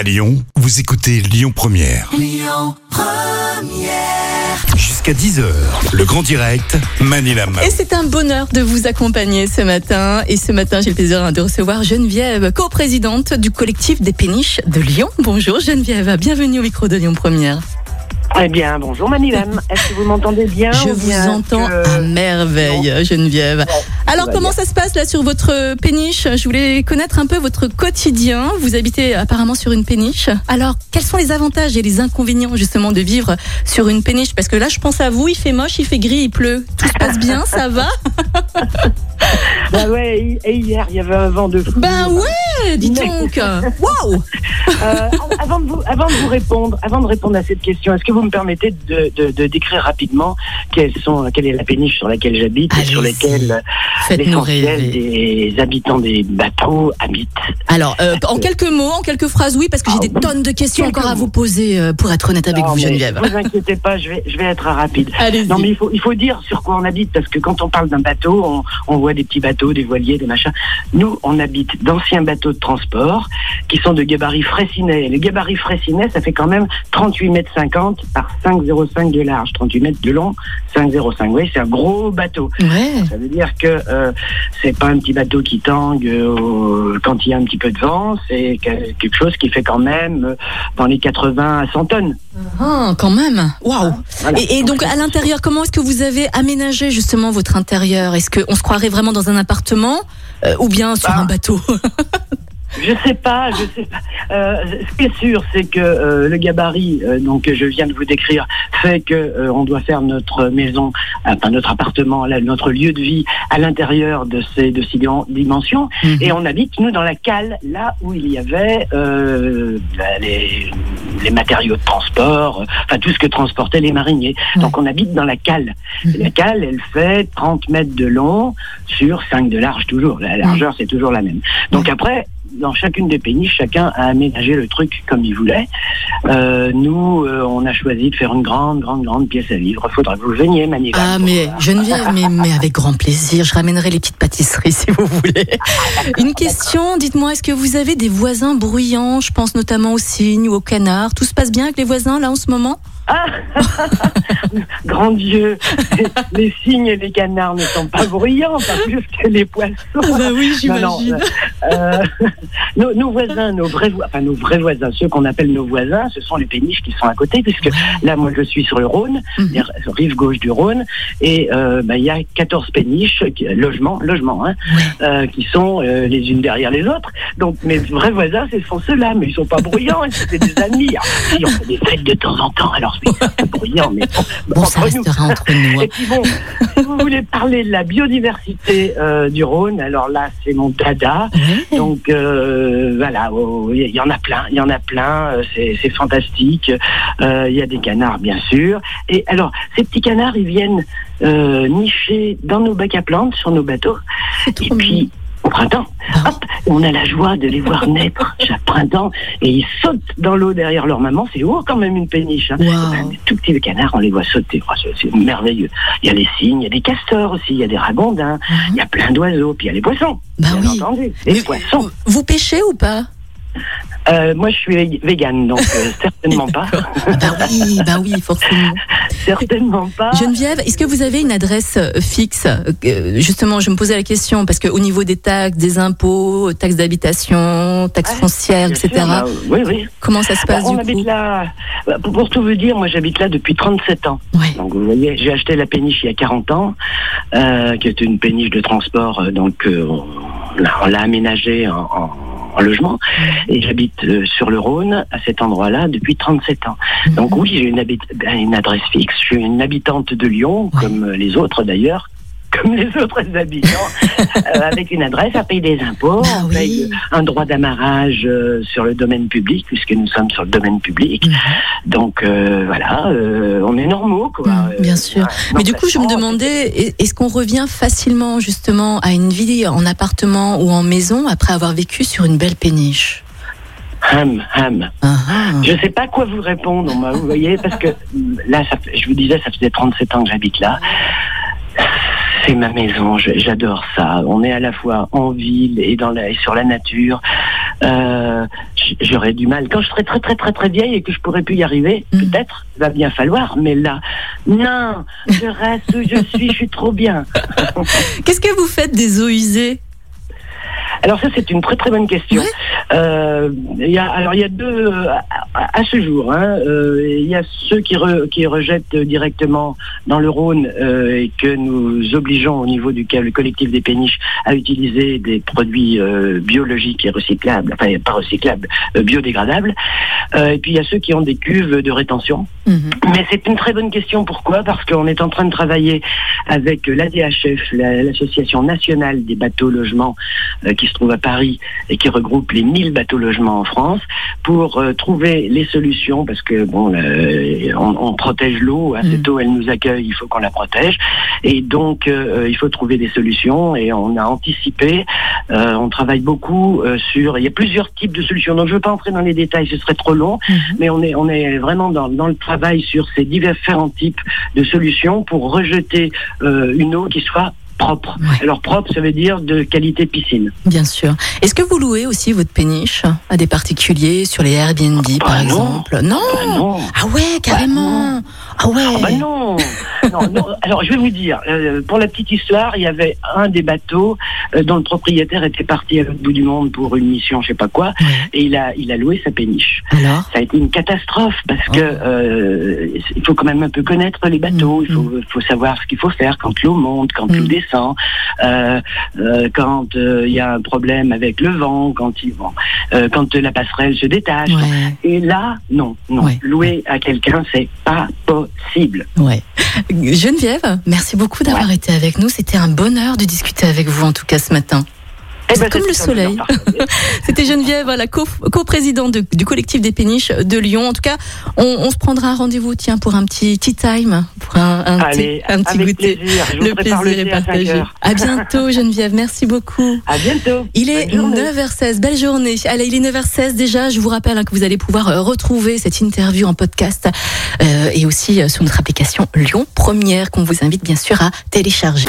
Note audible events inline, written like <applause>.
À Lyon, vous écoutez Lyon Première. Jusqu'à 10h, le grand direct, Manila Mao. Et c'est un bonheur de vous accompagner ce matin. Et ce matin, j'ai le plaisir de recevoir Geneviève, co-présidente du collectif des péniches de Lyon. Bonjour Geneviève, bienvenue au micro de Lyon Première. Eh bien, bonjour Manilam. Est-ce que vous m'entendez bien Je ou vous bien entends que- à merveille, Geneviève. Alors, comment bien. ça se passe là sur votre péniche? Je voulais connaître un peu votre quotidien. Vous habitez apparemment sur une péniche. Alors, quels sont les avantages et les inconvénients justement de vivre sur une péniche? Parce que là, je pense à vous, il fait moche, il fait gris, il pleut. Tout se passe bien, ça va? <laughs> Bah ouais, et hier, il y avait un vent de fou. Ben ouais, dis donc. <laughs> Waouh Euh, avant, de vous, avant de vous répondre, avant de répondre à cette question, est-ce que vous me permettez de, de, de décrire rapidement quelles sont, quelle est la péniche sur laquelle j'habite et sur laquelle euh, l'essentiel des habitants des bateaux habitent Alors, euh, en quelques mots, en quelques phrases, oui, parce que j'ai Ah, des tonnes de questions encore à vous poser, euh, pour être honnête avec Non, vous, Geneviève. Ne vous inquiétez pas, je vais, je vais être rapide. Non, mais il faut, il faut dire sur quoi on habite, parce que quand on parle d'un bateau, on, on voit des petits bateaux, des voiliers, des machins. Nous, on habite d'anciens bateaux de transport qui sont de gabarit Fraissinet. Et Le gabarit Fraissinet, ça fait quand même 38 mètres 50 par 5,05 de large, 38 mètres de long, 5,05. Oui, c'est un gros bateau. Ouais. Ça veut dire que euh, c'est pas un petit bateau qui tangue euh, quand il y a un petit peu de vent, c'est que- quelque chose qui fait quand même euh, dans les 80 à 100 tonnes. Ah, quand même. Waouh. Voilà. Et, et donc à l'intérieur, comment est-ce que vous avez aménagé justement votre intérieur? Est-ce qu'on se croirait vraiment dans un appartement euh, ou bien sur Ah. un bateau <laughs> Je sais pas, je sais pas. Euh, ce qui est sûr, c'est que euh, le gabarit, euh, donc que je viens de vous décrire, fait que on doit faire notre maison, enfin notre appartement, là, notre lieu de vie à l'intérieur de ces de ces dim- dimensions, Mhm. et on habite nous dans la cale, là où il y avait bah, les, les matériaux de transport, euh, enfin tout ce que transportaient les mariniers. Ouais. Donc on habite dans la cale. Mhm. La cale, elle fait 30 mètres de long sur 5 de large toujours. La largeur, c'est toujours la même. Donc après, dans chacune des péniches, chacun a aménagé le truc comme il voulait. Euh, nous, euh, on a choisi de faire une grande, grande, grande pièce à vivre. Faudra que vous veniez, Manila. Ah mais Geneviève, mais, mais avec grand plaisir, je ramènerai les petites pâtisseries si vous voulez. <laughs> Une question, dites-moi, est-ce que vous avez des voisins bruyants? Je pense notamment aux cygnes ou aux canards. Tout se passe bien avec les voisins là en ce moment? <laughs> Grand Dieu, <laughs> les cygnes et les canards ne sont pas bruyants, pas plus que les poissons. bah oui, Non, non, euh, nos, nos voisins, nos vrais, enfin nos vrais voisins, ceux qu'on appelle nos voisins, ce sont les péniches qui sont à côté, puisque là, moi, je suis sur le Rhône, Mhm. rive gauche du Rhône, et euh, bah, il y a 14 péniches, logements, logements, hein, euh, qui sont euh, les unes derrière les autres. Donc mes vrais voisins, ce sont ceux-là, mais ils sont pas bruyants, hein, c'est des amis. Alors, si on fait des fêtes de temps en temps, alors bruyant, mais bon, Bon, ça entre nous. restera entre nous. hein. Et puis bon, si vous voulez parler de la biodiversité euh, du Rhône, alors là, c'est mon dada. Donc euh, voilà, oh, il y en a plein, il y en a plein, euh, c'est fantastique. Euh, Il y a des canards, bien sûr. Et alors, ces petits canards, ils viennent euh, nicher dans nos bacs à plantes, sur nos bateaux. Et puis, au printemps, Ah. hop, on a la joie de les voir naître <laughs> chaque printemps. Et ils sautent dans l'eau derrière leur maman. C'est haut quand même une péniche. Hein. Tout petits canards, on les voit sauter. Oh, c'est- merveilleux. Il y a les cygnes, il y a des castors aussi, il y a des ragondins, il y a plein d'oiseaux, puis il y a les poissons. Bah bien oui. entendu. Les Mais poissons. Vous pêchez ou pas? Euh, moi, je suis vég- végane, donc euh, certainement pas. <laughs> Bah oui, bah oui, forcément. <laughs> <laughs> certainement pas. Geneviève, est-ce que vous avez une adresse euh, fixe Euh, Justement, je me posais la question parce qu'au niveau des taxes, des impôts, taxes d'habitation, taxes Ouais, foncières, etc. sûr, bah, oui, oui. Comment ça se passe on du habite coup là, bah, pour, pour tout vous dire, moi j'habite là depuis 37 ans. Ouais. Donc vous voyez, j'ai acheté la péniche il y a 40 ans, euh, qui était une péniche de transport, donc euh, on l'a- on l'a aménagée en, en- en logement, et j'habite euh, sur le Rhône, à cet endroit-là, depuis 37 ans. Donc oui, j'ai une, ben, une adresse fixe, je suis une habitante de Lyon, comme euh, les autres d'ailleurs, comme les autres habitants, <laughs> euh, avec une adresse, à payer des impôts, Bah on oui. paye euh, un droit d'amarrage euh, sur le domaine public, puisque nous sommes sur le domaine public. Mhm. Donc euh, voilà, on est normaux, quoi. Mm, bien sûr. voilà. Mais du coup, je me demandais, est- est-ce qu'on revient facilement justement à une vie en appartement ou en maison après avoir vécu sur une belle péniche? Ham, ham. Ah, ah. Je sais pas quoi vous répondre, vous voyez, parce que là, ça, je vous disais, ça faisait 37 ans que j'habite là. C'est ma maison, j'adore ça. On est à la fois en ville et dans la, et sur la nature. Euh, j'aurais du mal. Quand je serai très très très très vieille et que je pourrai plus y arriver, Mhm. peut-être, va bien falloir. Mais là, non, je reste où je suis, je suis trop bien. <laughs> Qu'est-ce que vous faites des eaux usées? Alors ça, c'est une très très bonne question. Ouais. Euh, il y a, alors il y a deux euh, à, ce jour. hein, euh, il y a ceux qui, re- qui rejettent directement dans le Rhône euh, et que nous obligeons au niveau du le collectif des péniches à utiliser des produits euh, biologiques et recyclables, enfin pas recyclables, euh, biodégradables. Euh, et puis il y a ceux qui ont des cuves de rétention. Mhm. Mais c'est une très bonne question. Pourquoi? Parce qu'on est en train de travailler avec l'ADHF, la- l'Association nationale des bateaux logements, euh, qui se trouve à Paris et qui regroupe les 1000 bateaux logements en France, pour euh, les solutions. Parce que bon, euh, on, on protège l'eau. hein, Mhm. Cette eau, elle nous accueille. Il faut qu'on la protège. Et donc, euh, il faut trouver des solutions. Et on a anticipé. euh, on travaille beaucoup euh, sur. Il y a plusieurs types de solutions. Donc, je ne veux pas entrer dans les détails. Ce serait trop long Mhm. mais on est, on est vraiment dans, dans le travail sur ces différents types de solutions pour rejeter euh, une eau qui soit propre. Ouais. Alors propre, ça veut dire de qualité piscine. Bien sûr. Est-ce que vous louez aussi votre péniche à des particuliers sur les Airbnb, Bah par non. exemple? Non. Ah non, Ah ouais, carrément. Ah ouais. Ah bah non. non, non. <laughs> Alors je vais vous dire, euh, pour la petite histoire, il y avait un des bateaux euh, dont le propriétaire était parti à l'autre bout du monde pour une mission, je sais pas quoi, Ouais. et il a, il a loué sa péniche. Alors? Ça a été une catastrophe parce que Oh. euh, il faut quand même un peu connaître les bateaux. Mm, Il faut, faut savoir ce qu'il faut faire quand l'eau monte, quand l'eau Mm. descend, euh, euh, quand il y a un problème avec le vent, quand il euh, quand la passerelle se détache. Ouais. Et là, non, non. Ouais. Louer à quelqu'un, c'est pas possible. Ouais. Geneviève, merci beaucoup d'avoir été avec nous. C'était un bonheur de discuter avec vous, en tout cas, ce matin. Eh C'est ben, comme le c'est soleil. <laughs> C'était Geneviève, la co- co-présidente de- du collectif des péniches de Lyon. En tout cas, on, on se prendra un rendez-vous, tiens, pour un petit tea time, pour un, un Allez, petit, un petit goûter. plaisir. Le plaisir le est thé à 5 partagé. À bientôt, <laughs> Geneviève. Merci beaucoup. À bientôt. Il est Bonne journée. 9h16, belle journée. Allez, il est 9h16 déjà. Je vous rappelle hein, que vous allez pouvoir euh, retrouver cette interview en podcast euh, et aussi euh, sur notre application Lyon Première qu'on vous invite bien sûr à télécharger.